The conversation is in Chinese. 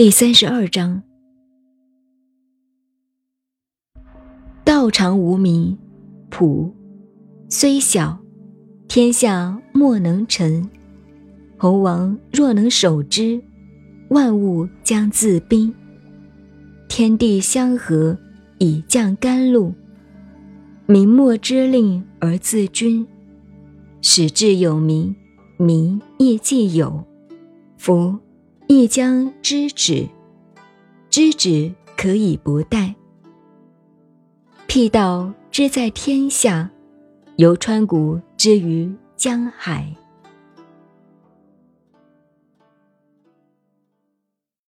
第三十二章：道常无名，普虽小，天下莫能臣。侯王若能守之，万物将自宾。天地相合，以降甘露。民莫之令而自君，使至有名，民亦既有。夫亦将知止，知止可以不殆。辟道之在天下，由川谷之于江海。